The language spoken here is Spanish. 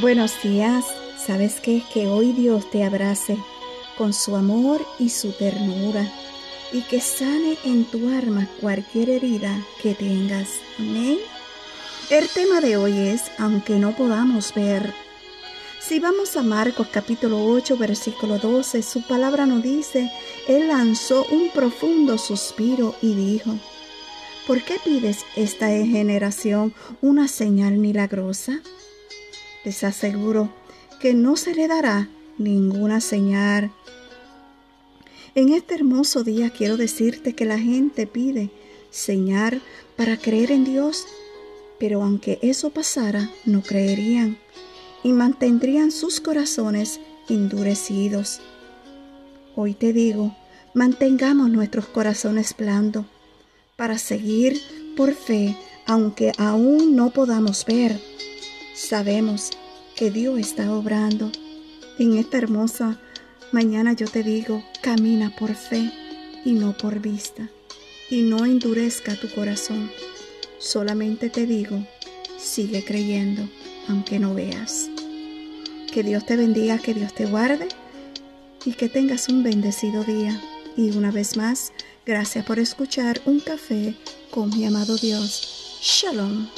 Buenos días. ¿Sabes qué? Que hoy Dios te abrace con su amor y su ternura y que sane en tu alma cualquier herida que tengas. Amén. El tema de hoy es, aunque no podamos ver. Si vamos a Marcos capítulo 8, versículo 12, su palabra nos dice, Él lanzó un profundo suspiro y dijo, ¿por qué pides esta generación una señal milagrosa? Les aseguro que no se le dará ninguna señal. En este hermoso día quiero decirte que la gente pide señal para creer en Dios, pero aunque eso pasara, no creerían y mantendrían sus corazones endurecidos. Hoy te digo, mantengamos nuestros corazones blandos para seguir por fe, aunque aún no podamos ver Sabemos que Dios está obrando. En esta hermosa mañana yo te digo, camina por fe y no por vista. Y no endurezca tu corazón. Solamente te digo, sigue creyendo, aunque no veas. Que Dios te bendiga, que Dios te guarde y que tengas un bendecido día. Y una vez más, gracias por escuchar un café con mi amado Dios. Shalom.